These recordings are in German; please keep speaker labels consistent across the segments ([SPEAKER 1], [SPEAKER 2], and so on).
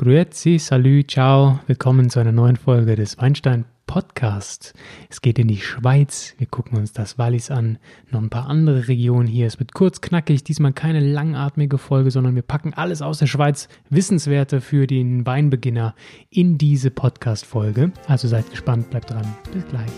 [SPEAKER 1] Grüezi, salut, ciao. Willkommen zu einer neuen Folge des Weinstein Podcast. Es geht in die Schweiz. Wir gucken uns das Wallis an, noch ein paar andere Regionen hier. Es wird kurz knackig, diesmal keine langatmige Folge, sondern wir packen alles aus der Schweiz, Wissenswerte für den Weinbeginner in diese Podcast-Folge. Also seid gespannt, bleibt dran. Bis gleich.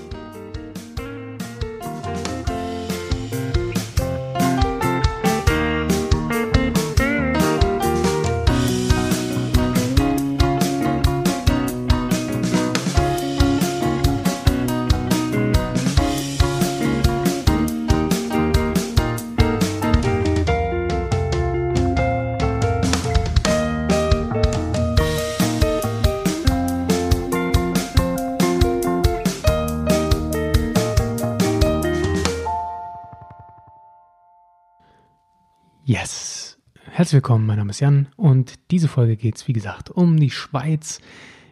[SPEAKER 1] Yes. Herzlich willkommen, mein Name ist Jan und diese Folge geht es, wie gesagt, um die Schweiz.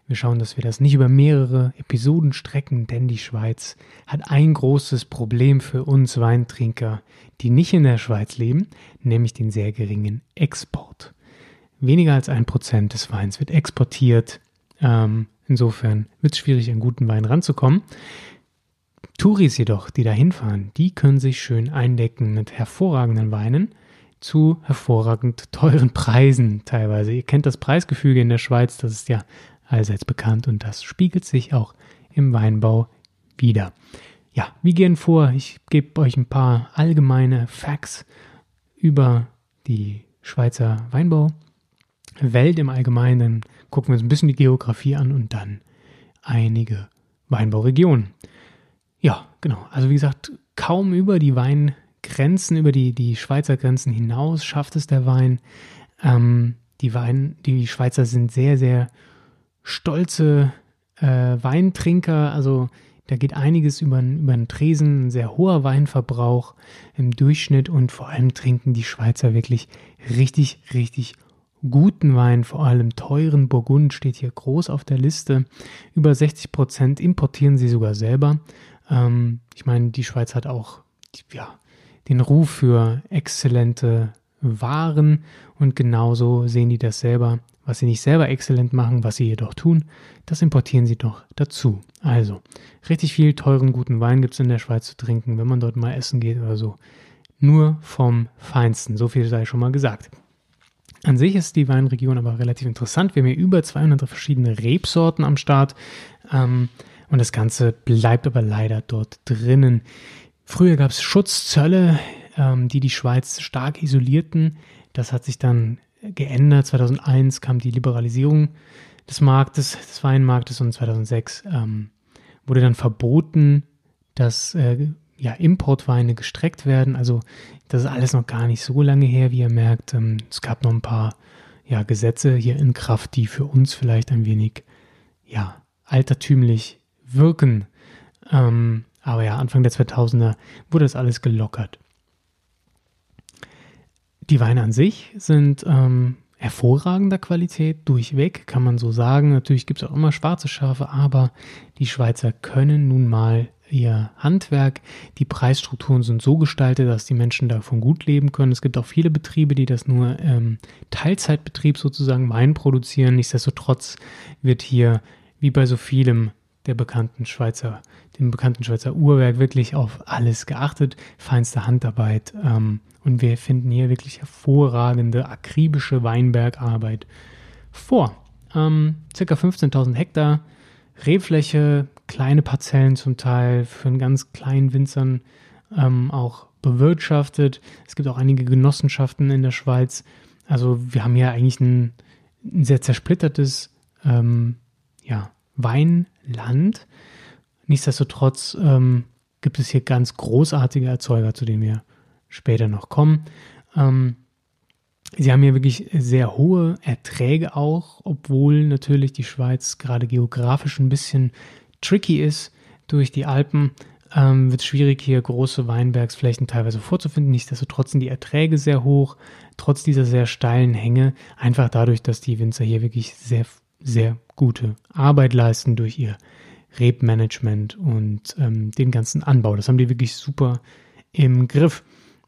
[SPEAKER 1] Wir schauen, dass wir das nicht über mehrere Episoden strecken, denn die Schweiz hat ein großes Problem für uns Weintrinker, die nicht in der Schweiz leben, nämlich den sehr geringen Export. Weniger als ein Prozent des Weins wird exportiert. Ähm, insofern wird es schwierig, an guten Wein ranzukommen. Touris jedoch, die da hinfahren, die können sich schön eindecken mit hervorragenden Weinen zu hervorragend teuren Preisen teilweise. Ihr kennt das Preisgefüge in der Schweiz, das ist ja allseits bekannt und das spiegelt sich auch im Weinbau wieder. Ja, wie gehen vor? Ich gebe euch ein paar allgemeine Facts über die Schweizer Weinbauwelt im Allgemeinen. Gucken wir uns ein bisschen die Geografie an und dann einige Weinbauregionen. Ja, genau. Also wie gesagt, kaum über die Wein Grenzen, über die, die Schweizer Grenzen hinaus schafft es der Wein. Ähm, die, Wein die Schweizer sind sehr, sehr stolze äh, Weintrinker. Also da geht einiges über, über den Tresen, ein sehr hoher Weinverbrauch im Durchschnitt und vor allem trinken die Schweizer wirklich richtig, richtig guten Wein, vor allem teuren Burgund steht hier groß auf der Liste. Über 60 Prozent importieren sie sogar selber. Ähm, ich meine, die Schweiz hat auch ja, den Ruf für exzellente Waren und genauso sehen die das selber. Was sie nicht selber exzellent machen, was sie jedoch tun, das importieren sie doch dazu. Also, richtig viel teuren, guten Wein gibt es in der Schweiz zu trinken, wenn man dort mal essen geht oder so. Nur vom Feinsten, so viel sei schon mal gesagt. An sich ist die Weinregion aber relativ interessant. Wir haben hier über 200 verschiedene Rebsorten am Start. Ähm, und das Ganze bleibt aber leider dort drinnen. Früher gab es Schutzzölle, ähm, die die Schweiz stark isolierten. Das hat sich dann geändert. 2001 kam die Liberalisierung des Marktes, des Weinmarktes und 2006 ähm, wurde dann verboten, dass äh, ja, Importweine gestreckt werden. Also das ist alles noch gar nicht so lange her, wie ihr merkt. Ähm, es gab noch ein paar ja, Gesetze hier in Kraft, die für uns vielleicht ein wenig ja, altertümlich wirken. Ähm, aber ja, Anfang der 2000er wurde das alles gelockert. Die Weine an sich sind ähm, hervorragender Qualität, durchweg, kann man so sagen. Natürlich gibt es auch immer schwarze Schafe, aber die Schweizer können nun mal ihr Handwerk. Die Preisstrukturen sind so gestaltet, dass die Menschen davon gut leben können. Es gibt auch viele Betriebe, die das nur ähm, Teilzeitbetrieb sozusagen Wein produzieren. Nichtsdestotrotz wird hier, wie bei so vielem, der bekannten Schweizer, dem bekannten Schweizer Uhrwerk wirklich auf alles geachtet, feinste Handarbeit ähm, und wir finden hier wirklich hervorragende, akribische Weinbergarbeit vor. Ähm, circa 15.000 Hektar Rebfläche, kleine Parzellen zum Teil, für einen ganz kleinen Winzern ähm, auch bewirtschaftet. Es gibt auch einige Genossenschaften in der Schweiz. Also wir haben hier eigentlich ein, ein sehr zersplittertes ähm, ja, Weinland. Nichtsdestotrotz ähm, gibt es hier ganz großartige Erzeuger, zu denen wir später noch kommen. Ähm, sie haben hier wirklich sehr hohe Erträge auch, obwohl natürlich die Schweiz gerade geografisch ein bisschen tricky ist durch die Alpen. Ähm, wird es schwierig, hier große Weinbergsflächen teilweise vorzufinden. Nichtsdestotrotz sind die Erträge sehr hoch, trotz dieser sehr steilen Hänge. Einfach dadurch, dass die Winzer hier wirklich sehr sehr gute Arbeit leisten durch ihr Rebmanagement und ähm, den ganzen Anbau. Das haben die wirklich super im Griff.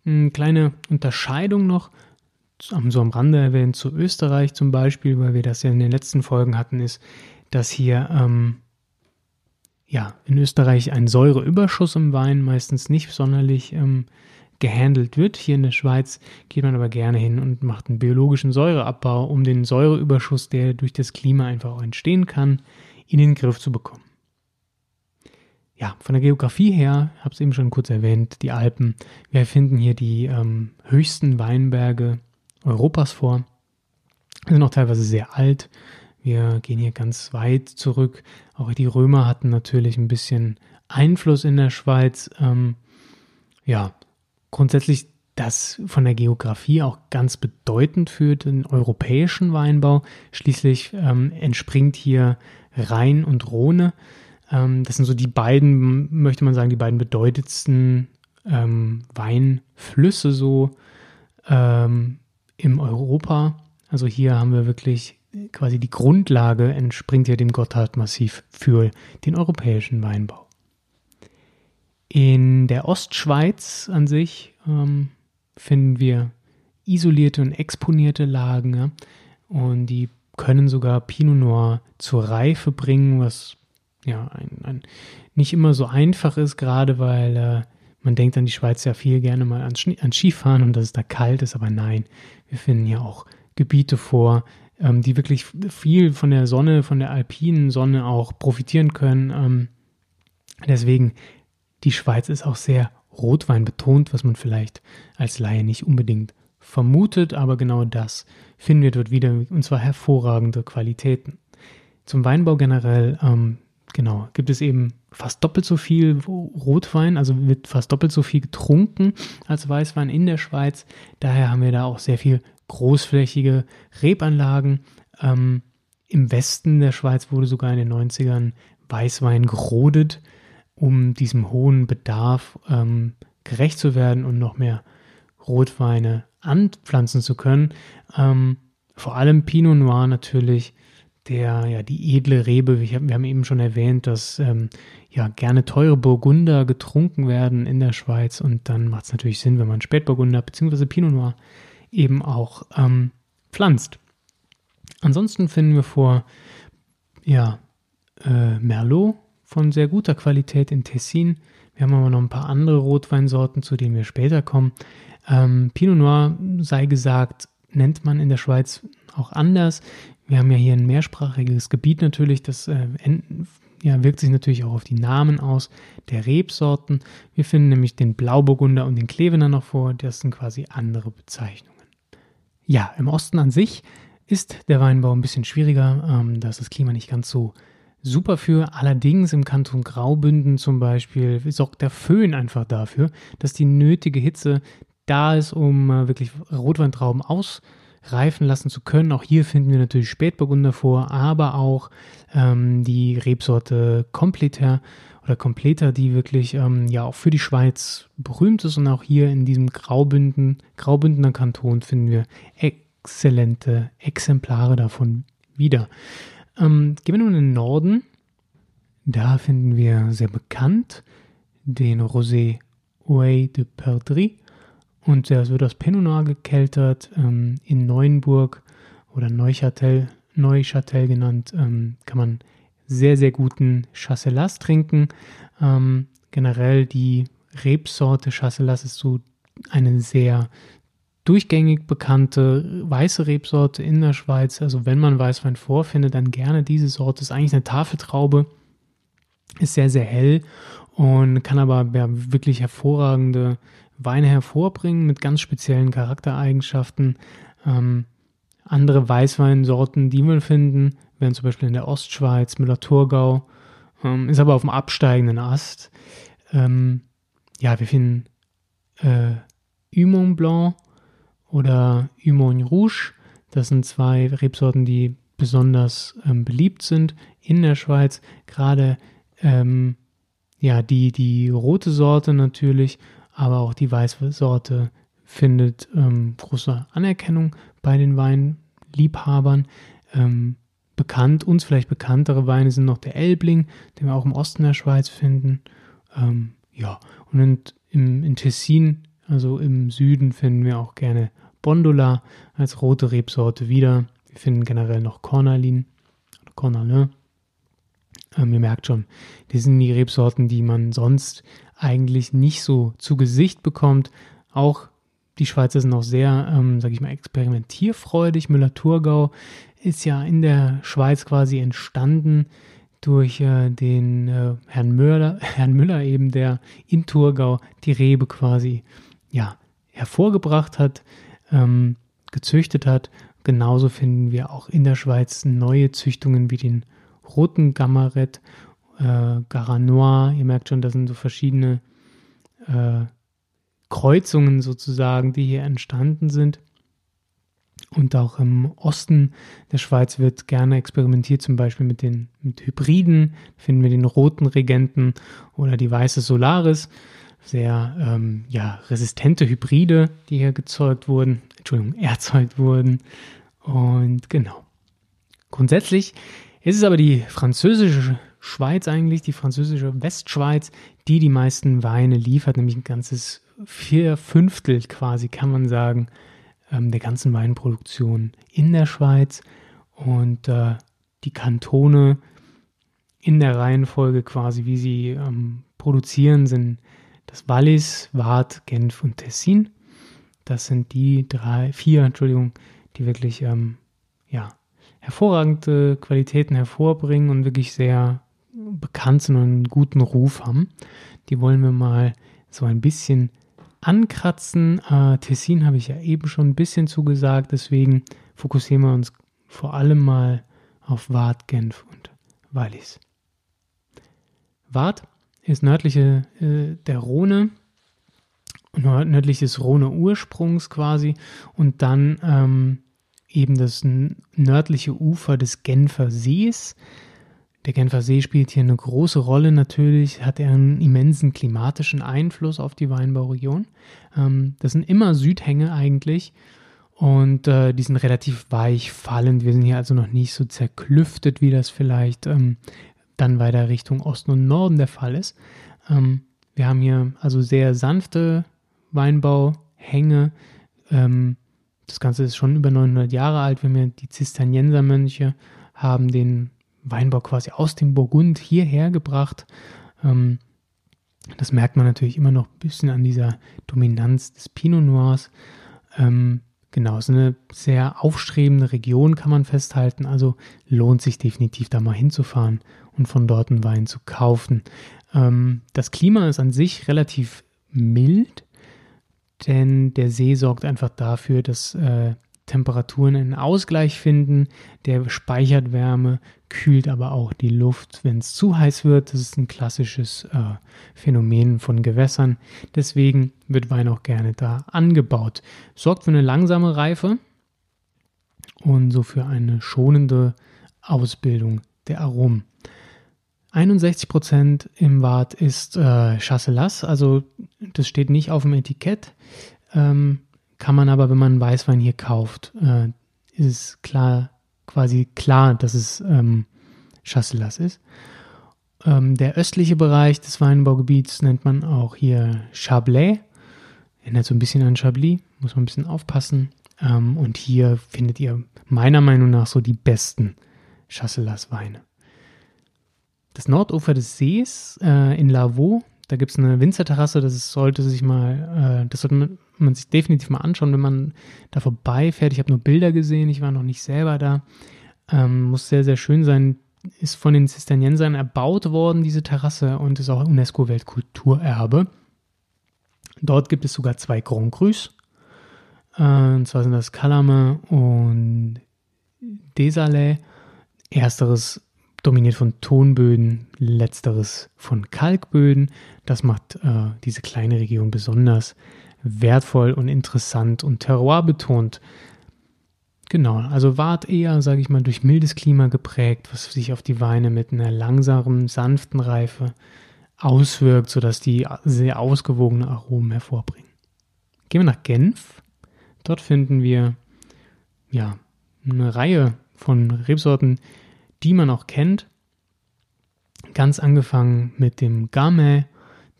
[SPEAKER 1] Eine kleine Unterscheidung noch so am Rande erwähnt, zu Österreich zum Beispiel, weil wir das ja in den letzten Folgen hatten, ist, dass hier ähm, ja in Österreich ein Säureüberschuss im Wein meistens nicht sonderlich ähm, gehandelt wird. Hier in der Schweiz geht man aber gerne hin und macht einen biologischen Säureabbau, um den Säureüberschuss, der durch das Klima einfach auch entstehen kann, in den Griff zu bekommen. Ja, von der Geografie her, habe es eben schon kurz erwähnt, die Alpen. Wir finden hier die ähm, höchsten Weinberge Europas vor. Sind auch teilweise sehr alt. Wir gehen hier ganz weit zurück. Auch die Römer hatten natürlich ein bisschen Einfluss in der Schweiz. Ähm, ja, grundsätzlich das von der Geografie auch ganz bedeutend für den europäischen Weinbau. Schließlich ähm, entspringt hier Rhein und Rhone. Ähm, das sind so die beiden, möchte man sagen, die beiden bedeutendsten ähm, Weinflüsse so ähm, im Europa. Also hier haben wir wirklich quasi die Grundlage entspringt ja dem Gotthardmassiv für den europäischen Weinbau. In der Ostschweiz an sich ähm, finden wir isolierte und exponierte Lagen ja, und die können sogar Pinot Noir zur Reife bringen, was ja ein, ein nicht immer so einfach ist, gerade weil äh, man denkt an die Schweiz ja viel gerne mal ans, ans Skifahren und dass es da kalt ist, aber nein, wir finden ja auch Gebiete vor, ähm, die wirklich viel von der Sonne, von der alpinen Sonne auch profitieren können. Ähm, deswegen die Schweiz ist auch sehr Rotwein betont, was man vielleicht als Laie nicht unbedingt vermutet, aber genau das finden wir dort wieder, und zwar hervorragende Qualitäten. Zum Weinbau generell, ähm, genau, gibt es eben fast doppelt so viel Rotwein, also wird fast doppelt so viel getrunken als Weißwein in der Schweiz. Daher haben wir da auch sehr viel großflächige Rebanlagen. Ähm, Im Westen der Schweiz wurde sogar in den 90ern Weißwein gerodet um diesem hohen Bedarf ähm, gerecht zu werden und noch mehr Rotweine anpflanzen zu können. Ähm, vor allem Pinot Noir natürlich, der ja die edle Rebe, wir haben eben schon erwähnt, dass ähm, ja gerne teure Burgunder getrunken werden in der Schweiz und dann macht es natürlich Sinn, wenn man Spätburgunder bzw. Pinot Noir eben auch ähm, pflanzt. Ansonsten finden wir vor ja, äh, Merlot von sehr guter Qualität in Tessin. Wir haben aber noch ein paar andere Rotweinsorten, zu denen wir später kommen. Ähm, Pinot Noir, sei gesagt, nennt man in der Schweiz auch anders. Wir haben ja hier ein mehrsprachiges Gebiet natürlich, das äh, ja, wirkt sich natürlich auch auf die Namen aus der Rebsorten. Wir finden nämlich den Blauburgunder und den Klevener noch vor, das sind quasi andere Bezeichnungen. Ja, im Osten an sich ist der Weinbau ein bisschen schwieriger, ähm, da ist das Klima nicht ganz so super für. Allerdings im Kanton Graubünden zum Beispiel sorgt der Föhn einfach dafür, dass die nötige Hitze da ist, um äh, wirklich Rotweintrauben ausreifen lassen zu können. Auch hier finden wir natürlich Spätburgunder vor, aber auch ähm, die Rebsorte Completer oder Completer, die wirklich ähm, ja auch für die Schweiz berühmt ist. Und auch hier in diesem Graubünden, Graubündener Kanton finden wir exzellente Exemplare davon wieder. Ähm, gehen wir nun in den Norden. Da finden wir sehr bekannt den Rosé Ouai de Perdrix. Und das wird aus Pinot Noir gekeltert. Ähm, in Neuenburg oder Neuchâtel, Neuchâtel genannt, ähm, kann man sehr, sehr guten Chasselas trinken. Ähm, generell die Rebsorte Chasselas ist so eine sehr durchgängig bekannte weiße Rebsorte in der Schweiz. Also wenn man Weißwein vorfindet, dann gerne diese Sorte. Ist eigentlich eine Tafeltraube, ist sehr, sehr hell und kann aber ja, wirklich hervorragende Weine hervorbringen mit ganz speziellen Charaktereigenschaften. Ähm, andere Weißweinsorten, die wir finden, wären zum Beispiel in der Ostschweiz, Müller-Thurgau, ähm, ist aber auf dem absteigenden Ast. Ähm, ja, wir finden äh, Humon Blanc, oder Humon Rouge. Das sind zwei Rebsorten, die besonders ähm, beliebt sind in der Schweiz. Gerade ähm, ja, die, die rote Sorte natürlich, aber auch die weiße Sorte findet ähm, große Anerkennung bei den Weinliebhabern. Ähm, bekannt, uns vielleicht bekanntere Weine sind noch der Elbling, den wir auch im Osten der Schweiz finden. Ähm, ja, und in, im, in Tessin, also im Süden, finden wir auch gerne Bondola als rote Rebsorte wieder. Wir finden generell noch Cornalin, Cornalin. Ähm, ihr merkt schon, die sind die Rebsorten, die man sonst eigentlich nicht so zu Gesicht bekommt. Auch die Schweizer sind auch sehr, ähm, sage ich mal, experimentierfreudig. Müller-Thurgau ist ja in der Schweiz quasi entstanden durch äh, den äh, Herrn Müller, Herrn Müller eben, der in Thurgau die Rebe quasi ja hervorgebracht hat, ähm, gezüchtet hat. Genauso finden wir auch in der Schweiz neue Züchtungen wie den roten Gammaret, äh, Garanois. Ihr merkt schon, das sind so verschiedene äh, Kreuzungen sozusagen, die hier entstanden sind. Und auch im Osten der Schweiz wird gerne experimentiert, zum Beispiel mit den mit Hybriden. Finden wir den roten Regenten oder die weiße Solaris. Sehr ähm, ja, resistente Hybride, die hier gezeugt wurden, Entschuldigung, erzeugt wurden. Und genau. Grundsätzlich ist es aber die französische Schweiz eigentlich, die französische Westschweiz, die die meisten Weine liefert, nämlich ein ganzes vier Fünftel quasi, kann man sagen, ähm, der ganzen Weinproduktion in der Schweiz. Und äh, die Kantone in der Reihenfolge quasi, wie sie ähm, produzieren, sind das Wallis, Waadt, Genf und Tessin. Das sind die drei, vier, Entschuldigung, die wirklich ähm, ja, hervorragende Qualitäten hervorbringen und wirklich sehr bekannt sind und einen guten Ruf haben. Die wollen wir mal so ein bisschen ankratzen. Äh, Tessin habe ich ja eben schon ein bisschen zugesagt, deswegen fokussieren wir uns vor allem mal auf Waadt, Genf und Wallis. Waadt ist nördliche äh, der Rhone, nördlich des Rhone-Ursprungs quasi und dann ähm, eben das nördliche Ufer des Genfer Sees. Der Genfer See spielt hier eine große Rolle. Natürlich hat er einen immensen klimatischen Einfluss auf die Weinbauregion. Ähm, das sind immer Südhänge eigentlich und äh, die sind relativ weich fallend. Wir sind hier also noch nicht so zerklüftet, wie das vielleicht ähm, dann weiter Richtung Osten und Norden der Fall ist. Ähm, wir haben hier also sehr sanfte Weinbauhänge. Ähm, das Ganze ist schon über 900 Jahre alt. Wir haben ja die Zisterniensermönche, haben den Weinbau quasi aus dem Burgund hierher gebracht. Ähm, das merkt man natürlich immer noch ein bisschen an dieser Dominanz des Pinot Noirs. Ähm, genau, es ist eine sehr aufstrebende Region, kann man festhalten. Also lohnt sich definitiv da mal hinzufahren und von dort einen Wein zu kaufen. Ähm, das Klima ist an sich relativ mild, denn der See sorgt einfach dafür, dass äh, Temperaturen einen Ausgleich finden. Der speichert Wärme, kühlt aber auch die Luft, wenn es zu heiß wird. Das ist ein klassisches äh, Phänomen von Gewässern. Deswegen wird Wein auch gerne da angebaut. Sorgt für eine langsame Reife und so für eine schonende Ausbildung der Aromen. 61% im Wart ist äh, Chasselas, also das steht nicht auf dem Etikett. Ähm, kann man aber, wenn man Weißwein hier kauft, äh, ist es klar, quasi klar, dass es ähm, Chasselas ist. Ähm, der östliche Bereich des Weinbaugebiets nennt man auch hier Chablais. Erinnert so ein bisschen an Chablis, muss man ein bisschen aufpassen. Ähm, und hier findet ihr meiner Meinung nach so die besten Chasselas-Weine. Das Nordufer des Sees äh, in Lavaux, da gibt es eine Winzerterrasse, das sollte sich mal, äh, das sollte man man sich definitiv mal anschauen, wenn man da vorbeifährt. Ich habe nur Bilder gesehen, ich war noch nicht selber da. Ähm, muss sehr, sehr schön sein. Ist von den Zisterniensern erbaut worden, diese Terrasse, und ist auch UNESCO-Weltkulturerbe. Dort gibt es sogar zwei Grand Crus. Äh, und zwar sind das Calame und Desalais. Ersteres dominiert von Tonböden, letzteres von Kalkböden. Das macht äh, diese kleine Region besonders wertvoll und interessant und Terroir betont. Genau, also wart eher, sage ich mal, durch mildes Klima geprägt, was sich auf die Weine mit einer langsamen, sanften Reife auswirkt, sodass die sehr ausgewogene Aromen hervorbringen. Gehen wir nach Genf. Dort finden wir ja eine Reihe von Rebsorten, die man auch kennt. Ganz angefangen mit dem Gamay,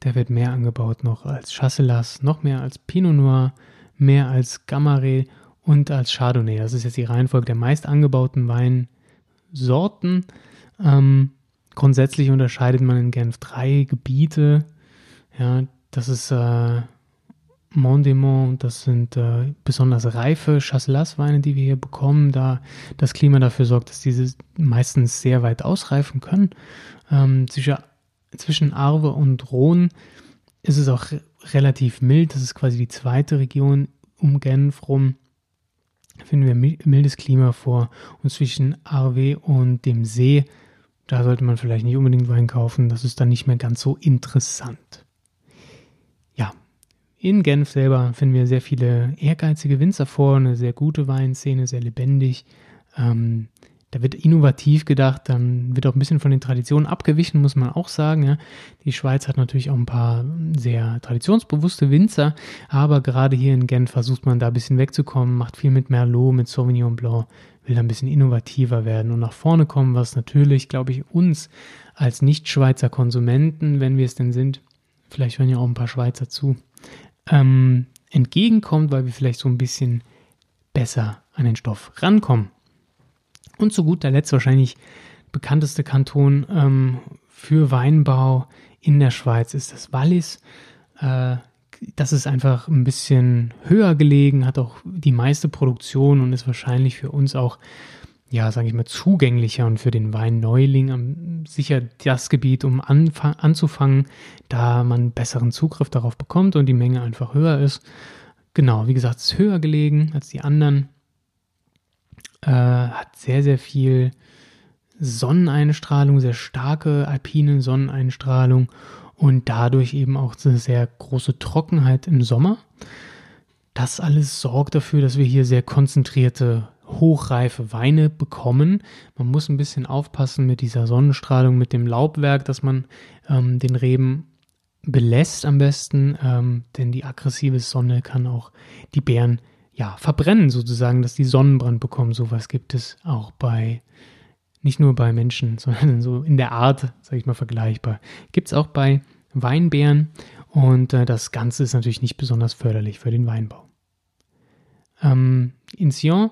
[SPEAKER 1] der wird mehr angebaut noch als Chasselas, noch mehr als Pinot Noir mehr als Gamare und als Chardonnay. Das ist jetzt die Reihenfolge der meist angebauten Weinsorten. Ähm, grundsätzlich unterscheidet man in Genf drei Gebiete. Ja, das ist äh, Mondemont, das sind äh, besonders reife Chasselas-Weine, die wir hier bekommen, da das Klima dafür sorgt, dass diese meistens sehr weit ausreifen können. Ähm, zwischen, zwischen Arve und Rhône ist es auch relativ mild. Das ist quasi die zweite Region um Genf rum. Finden wir mildes Klima vor. Und zwischen Arve und dem See, da sollte man vielleicht nicht unbedingt Wein kaufen. Das ist dann nicht mehr ganz so interessant. In Genf selber finden wir sehr viele ehrgeizige Winzer vor, eine sehr gute Weinszene, sehr lebendig. Ähm, da wird innovativ gedacht, dann wird auch ein bisschen von den Traditionen abgewichen, muss man auch sagen. Ja. Die Schweiz hat natürlich auch ein paar sehr traditionsbewusste Winzer, aber gerade hier in Genf versucht man da ein bisschen wegzukommen, macht viel mit Merlot, mit Sauvignon Blanc, will da ein bisschen innovativer werden und nach vorne kommen, was natürlich, glaube ich, uns als Nicht-Schweizer Konsumenten, wenn wir es denn sind, vielleicht hören ja auch ein paar Schweizer zu, ähm, entgegenkommt, weil wir vielleicht so ein bisschen besser an den Stoff rankommen. Und zu guter Letzt wahrscheinlich bekannteste Kanton ähm, für Weinbau in der Schweiz ist das Wallis. Äh, das ist einfach ein bisschen höher gelegen, hat auch die meiste Produktion und ist wahrscheinlich für uns auch ja, sage ich mal, zugänglicher und für den Weinneuling sicher das Gebiet, um anzufangen, da man besseren Zugriff darauf bekommt und die Menge einfach höher ist. Genau, wie gesagt, es ist höher gelegen als die anderen. Äh, hat sehr, sehr viel Sonneneinstrahlung, sehr starke alpine Sonneneinstrahlung und dadurch eben auch eine sehr große Trockenheit im Sommer. Das alles sorgt dafür, dass wir hier sehr konzentrierte hochreife Weine bekommen. Man muss ein bisschen aufpassen mit dieser Sonnenstrahlung, mit dem Laubwerk, dass man ähm, den Reben belässt am besten, ähm, denn die aggressive Sonne kann auch die Beeren ja verbrennen sozusagen, dass die Sonnenbrand bekommen. Sowas gibt es auch bei nicht nur bei Menschen, sondern so in der Art, sage ich mal, vergleichbar. Gibt es auch bei Weinbeeren und äh, das Ganze ist natürlich nicht besonders förderlich für den Weinbau. Ähm, in Sion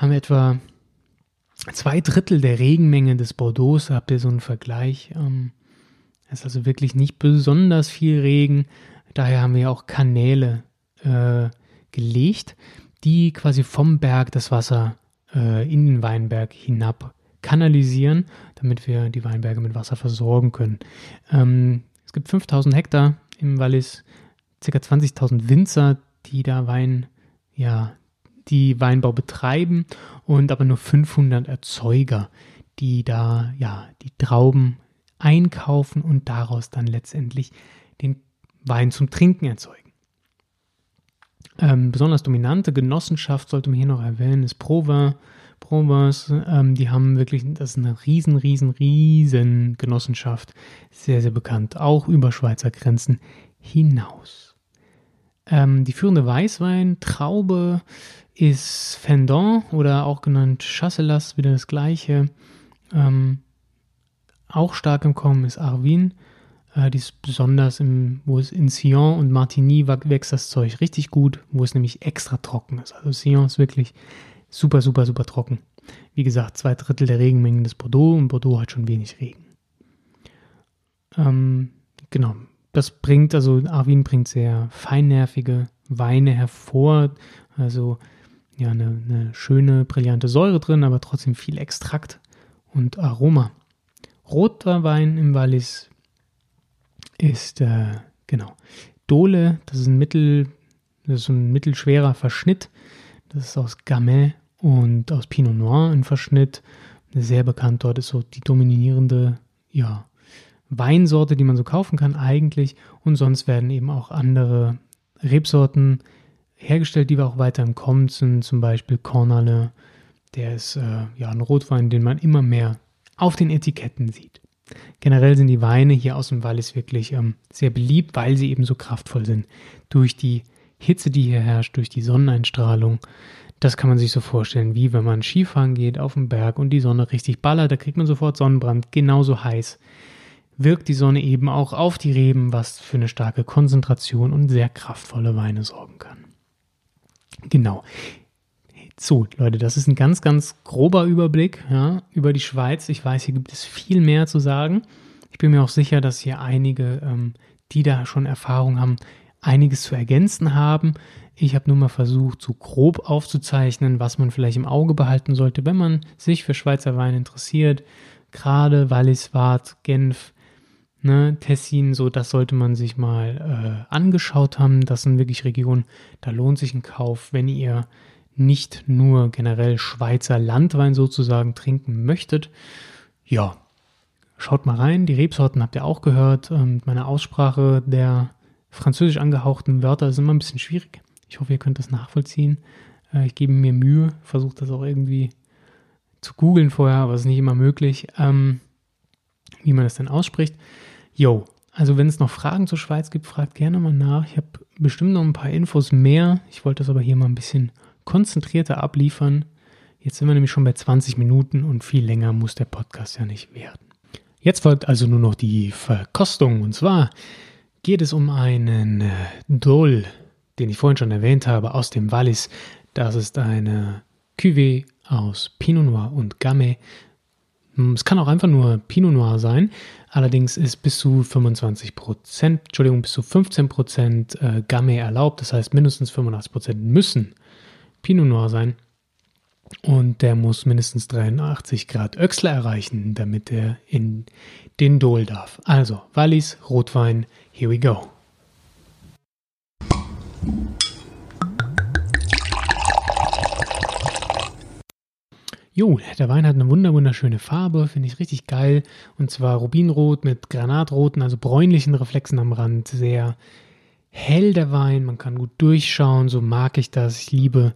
[SPEAKER 1] haben etwa zwei Drittel der Regenmenge des Bordeaux. Da habt ihr so einen Vergleich. Ähm, es ist also wirklich nicht besonders viel Regen. Daher haben wir auch Kanäle äh, gelegt, die quasi vom Berg das Wasser äh, in den Weinberg hinab kanalisieren, damit wir die Weinberge mit Wasser versorgen können. Ähm, es gibt 5000 Hektar im Wallis, ca. 20.000 Winzer, die da Wein ja, die Weinbau betreiben und aber nur 500 Erzeuger, die da ja die Trauben einkaufen und daraus dann letztendlich den Wein zum Trinken erzeugen. Ähm, besonders dominante Genossenschaft sollte man hier noch erwähnen, ist Provence. Provence, ähm, die haben wirklich, das ist eine riesen, riesen, riesen Genossenschaft, sehr, sehr bekannt, auch über Schweizer Grenzen hinaus. Ähm, die führende Weißwein-Traube ist Fendon oder auch genannt Chasselas, wieder das gleiche. Ähm, auch stark im Kommen ist Arvin. Äh, die ist besonders im, wo es in Sion und Martigny wächst das Zeug richtig gut, wo es nämlich extra trocken ist. Also Sion ist wirklich super, super, super trocken. Wie gesagt, zwei Drittel der Regenmengen des Bordeaux und Bordeaux hat schon wenig Regen. Ähm, genau, das bringt, also Arvin bringt sehr feinnervige Weine hervor. Also ja eine, eine schöne, brillante Säure drin, aber trotzdem viel Extrakt und Aroma. Roter Wein im Wallis ist, äh, genau, Dole, das ist ein mittel, das ist ein mittelschwerer Verschnitt. Das ist aus Gamay und aus Pinot Noir ein Verschnitt. Sehr bekannt dort ist so die dominierende, ja, Weinsorte, die man so kaufen kann eigentlich. Und sonst werden eben auch andere Rebsorten hergestellt, die wir auch weiter im Kommen sind, zum Beispiel Cornale. Der ist äh, ja ein Rotwein, den man immer mehr auf den Etiketten sieht. Generell sind die Weine hier aus dem Wallis wirklich ähm, sehr beliebt, weil sie eben so kraftvoll sind. Durch die Hitze, die hier herrscht, durch die Sonneneinstrahlung. Das kann man sich so vorstellen, wie wenn man Skifahren geht auf dem Berg und die Sonne richtig ballert, da kriegt man sofort Sonnenbrand, genauso heiß. Wirkt die Sonne eben auch auf die Reben, was für eine starke Konzentration und sehr kraftvolle Weine sorgen kann. Genau. So, Leute, das ist ein ganz, ganz grober Überblick ja, über die Schweiz. Ich weiß, hier gibt es viel mehr zu sagen. Ich bin mir auch sicher, dass hier einige, ähm, die da schon Erfahrung haben, einiges zu ergänzen haben. Ich habe nur mal versucht, so grob aufzuzeichnen, was man vielleicht im Auge behalten sollte, wenn man sich für Schweizer Wein interessiert. Gerade Wallis, Waadt, Genf, ne, Tessin, so das sollte man sich mal äh, angeschaut haben. Das sind wirklich Regionen, da lohnt sich ein Kauf, wenn ihr nicht nur generell Schweizer Landwein sozusagen trinken möchtet. Ja, schaut mal rein. Die Rebsorten habt ihr auch gehört. Ähm, mit meiner Aussprache der französisch angehauchten Wörter ist immer ein bisschen schwierig. Ich hoffe, ihr könnt das nachvollziehen. Äh, ich gebe mir Mühe, versuche das auch irgendwie zu googeln vorher, aber es ist nicht immer möglich, ähm, wie man das denn ausspricht. Jo, also wenn es noch Fragen zur Schweiz gibt, fragt gerne mal nach. Ich habe bestimmt noch ein paar Infos mehr. Ich wollte das aber hier mal ein bisschen konzentrierter abliefern. Jetzt sind wir nämlich schon bei 20 Minuten und viel länger muss der Podcast ja nicht werden. Jetzt folgt also nur noch die Verkostung und zwar geht es um einen äh, Dol, den ich vorhin schon erwähnt habe, aus dem Wallis. Das ist eine Cuvée aus Pinot Noir und Gamay. Hm, es kann auch einfach nur Pinot Noir sein. Allerdings ist bis zu 25 Prozent, Entschuldigung, bis zu 15 Prozent äh, Gamay erlaubt. Das heißt, mindestens 85 Prozent müssen Pinot Noir sein. Und der muss mindestens 83 Grad Öxler erreichen, damit er in den Dol darf. Also, Wallis, Rotwein, here we go. Jo, der Wein hat eine wunderschöne Farbe, finde ich richtig geil. Und zwar Rubinrot mit Granatroten, also bräunlichen Reflexen am Rand. Sehr hell der Wein, man kann gut durchschauen, so mag ich das. Ich liebe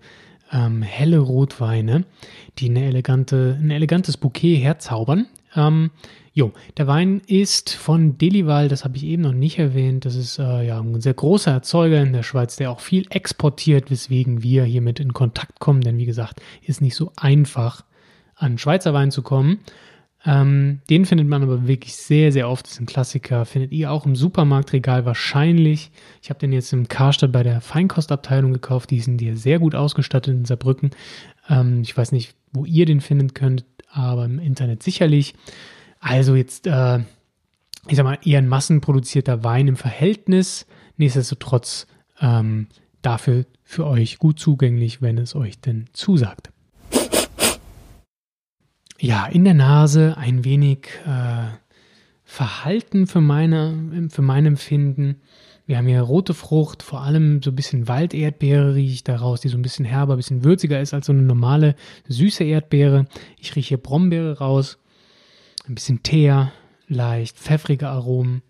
[SPEAKER 1] ähm, helle Rotweine, die eine elegante, ein elegantes Bouquet herzaubern. Ähm, jo, der Wein ist von Delival, das habe ich eben noch nicht erwähnt. Das ist äh, ja ein sehr großer Erzeuger in der Schweiz, der auch viel exportiert, weswegen wir hiermit in Kontakt kommen. Denn wie gesagt, ist nicht so einfach, an Schweizer Wein zu kommen. Ähm, den findet man aber wirklich sehr, sehr oft. Das ist ein Klassiker. Findet ihr auch im Supermarktregal wahrscheinlich. Ich habe den jetzt im Karstadt bei der Feinkostabteilung gekauft. Die sind hier sehr gut ausgestattet in Saarbrücken. Ähm, ich weiß nicht, wo ihr den finden könnt, aber im Internet sicherlich. Also jetzt, äh, ich sag mal, eher ein massenproduzierter Wein im Verhältnis. Nichtsdestotrotz ähm, dafür für euch gut zugänglich, wenn es euch denn zusagt ja, in der Nase ein wenig äh, verhalten für, meine, für mein Empfinden. Wir haben hier rote Frucht, vor allem so ein bisschen Walderdbeere rieche ich daraus, die so ein bisschen herber, ein bisschen würziger ist als so eine normale süße Erdbeere. Ich rieche hier Brombeere raus, ein bisschen Teer, leicht pfeffrige Aromen.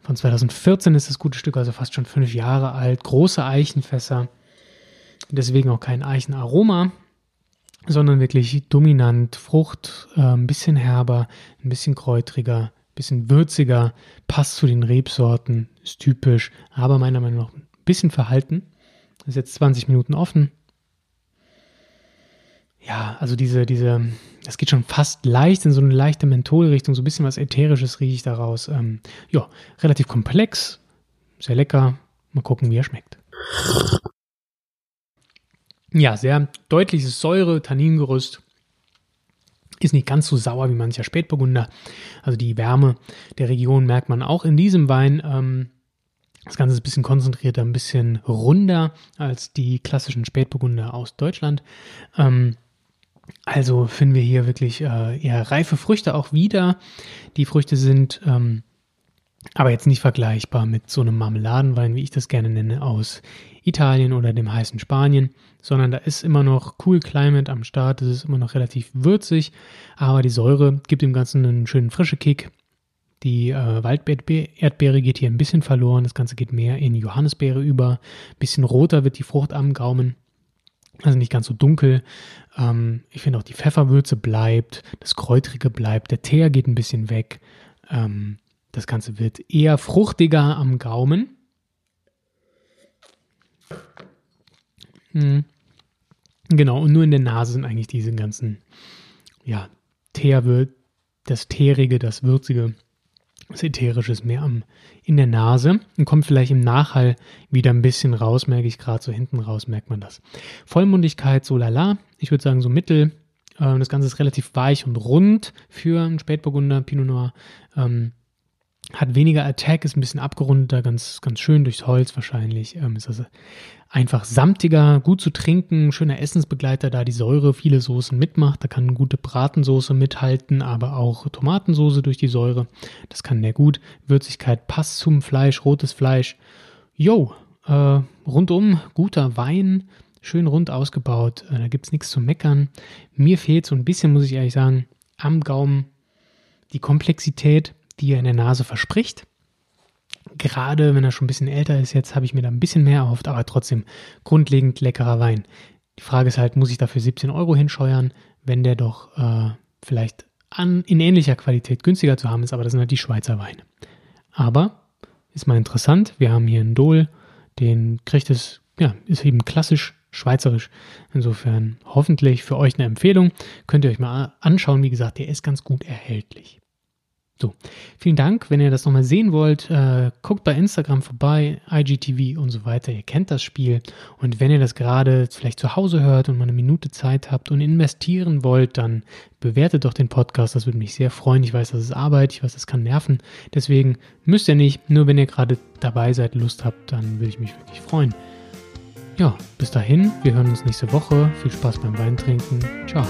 [SPEAKER 1] Von 2014 ist das gute Stück, also fast schon fünf Jahre alt. Große Eichenfässer, deswegen auch kein Eichenaroma sondern wirklich dominant, Frucht, äh, ein bisschen herber, ein bisschen kräutriger, bisschen würziger, passt zu den Rebsorten, ist typisch, aber meiner Meinung nach ein bisschen verhalten. Ist jetzt 20 Minuten offen. Ja, also diese, diese, das geht schon fast leicht in so eine leichte Mentholrichtung, so ein bisschen was Ätherisches rieche ich daraus. Ähm, ja, relativ komplex, sehr lecker. Mal gucken, wie er schmeckt. Ja, sehr deutliches Säure, Tanningerüst. Ist nicht ganz so sauer wie mancher Spätburgunder. Also die Wärme der Region merkt man auch in diesem Wein. Ähm, das Ganze ist ein bisschen konzentrierter, ein bisschen runder als die klassischen Spätburgunder aus Deutschland. Ähm, also finden wir hier wirklich äh, eher reife Früchte auch wieder. Die Früchte sind ähm, aber jetzt nicht vergleichbar mit so einem Marmeladenwein, wie ich das gerne nenne, aus Italien oder dem heißen Spanien, sondern da ist immer noch Cool Climate am Start, es ist immer noch relativ würzig, aber die Säure gibt dem Ganzen einen schönen frischen Kick. Die äh, Walderdbeere geht hier ein bisschen verloren, das Ganze geht mehr in Johannisbeere über, ein bisschen roter wird die Frucht am Gaumen, also nicht ganz so dunkel. Ähm, ich finde auch die Pfefferwürze bleibt, das Kräutrige bleibt, der Teer geht ein bisschen weg. Ähm, das Ganze wird eher fruchtiger am Gaumen. Hm. Genau, und nur in der Nase sind eigentlich diese ganzen, ja, Teer, das Teerige, das Würzige Das Ätherische ist mehr am, in der Nase und kommt vielleicht im Nachhall wieder ein bisschen raus, merke ich gerade so hinten raus, merkt man das. Vollmundigkeit, so lala. Ich würde sagen so mittel. Äh, das Ganze ist relativ weich und rund für einen Spätburgunder Pinot Noir. Ähm, hat weniger Attack, ist ein bisschen abgerundeter, ganz, ganz schön durchs Holz wahrscheinlich. Ähm, ist also einfach samtiger, gut zu trinken, schöner Essensbegleiter, da die Säure viele Soßen mitmacht. Da kann eine gute Bratensoße mithalten, aber auch Tomatensoße durch die Säure. Das kann der gut. Würzigkeit passt zum Fleisch, rotes Fleisch. Jo, äh, rundum guter Wein, schön rund ausgebaut. Äh, da gibt es nichts zu meckern. Mir fehlt so ein bisschen, muss ich ehrlich sagen, am Gaumen die Komplexität die er in der Nase verspricht. Gerade wenn er schon ein bisschen älter ist, jetzt habe ich mir da ein bisschen mehr erhofft, aber trotzdem grundlegend leckerer Wein. Die Frage ist halt, muss ich dafür 17 Euro hinscheuern, wenn der doch äh, vielleicht an, in ähnlicher Qualität günstiger zu haben ist, aber das sind halt die Schweizer Weine. Aber ist mal interessant, wir haben hier einen Dol, den kriegt es, ja, ist eben klassisch schweizerisch. Insofern hoffentlich für euch eine Empfehlung. Könnt ihr euch mal anschauen. Wie gesagt, der ist ganz gut erhältlich. So, vielen Dank. Wenn ihr das nochmal sehen wollt, äh, guckt bei Instagram vorbei, IGTV und so weiter. Ihr kennt das Spiel. Und wenn ihr das gerade vielleicht zu Hause hört und mal eine Minute Zeit habt und investieren wollt, dann bewertet doch den Podcast. Das würde mich sehr freuen. Ich weiß, das ist Arbeit. Ich weiß, das kann nerven. Deswegen müsst ihr nicht. Nur wenn ihr gerade dabei seid, Lust habt, dann würde ich mich wirklich freuen. Ja, bis dahin. Wir hören uns nächste Woche. Viel Spaß beim Weintrinken. Ciao.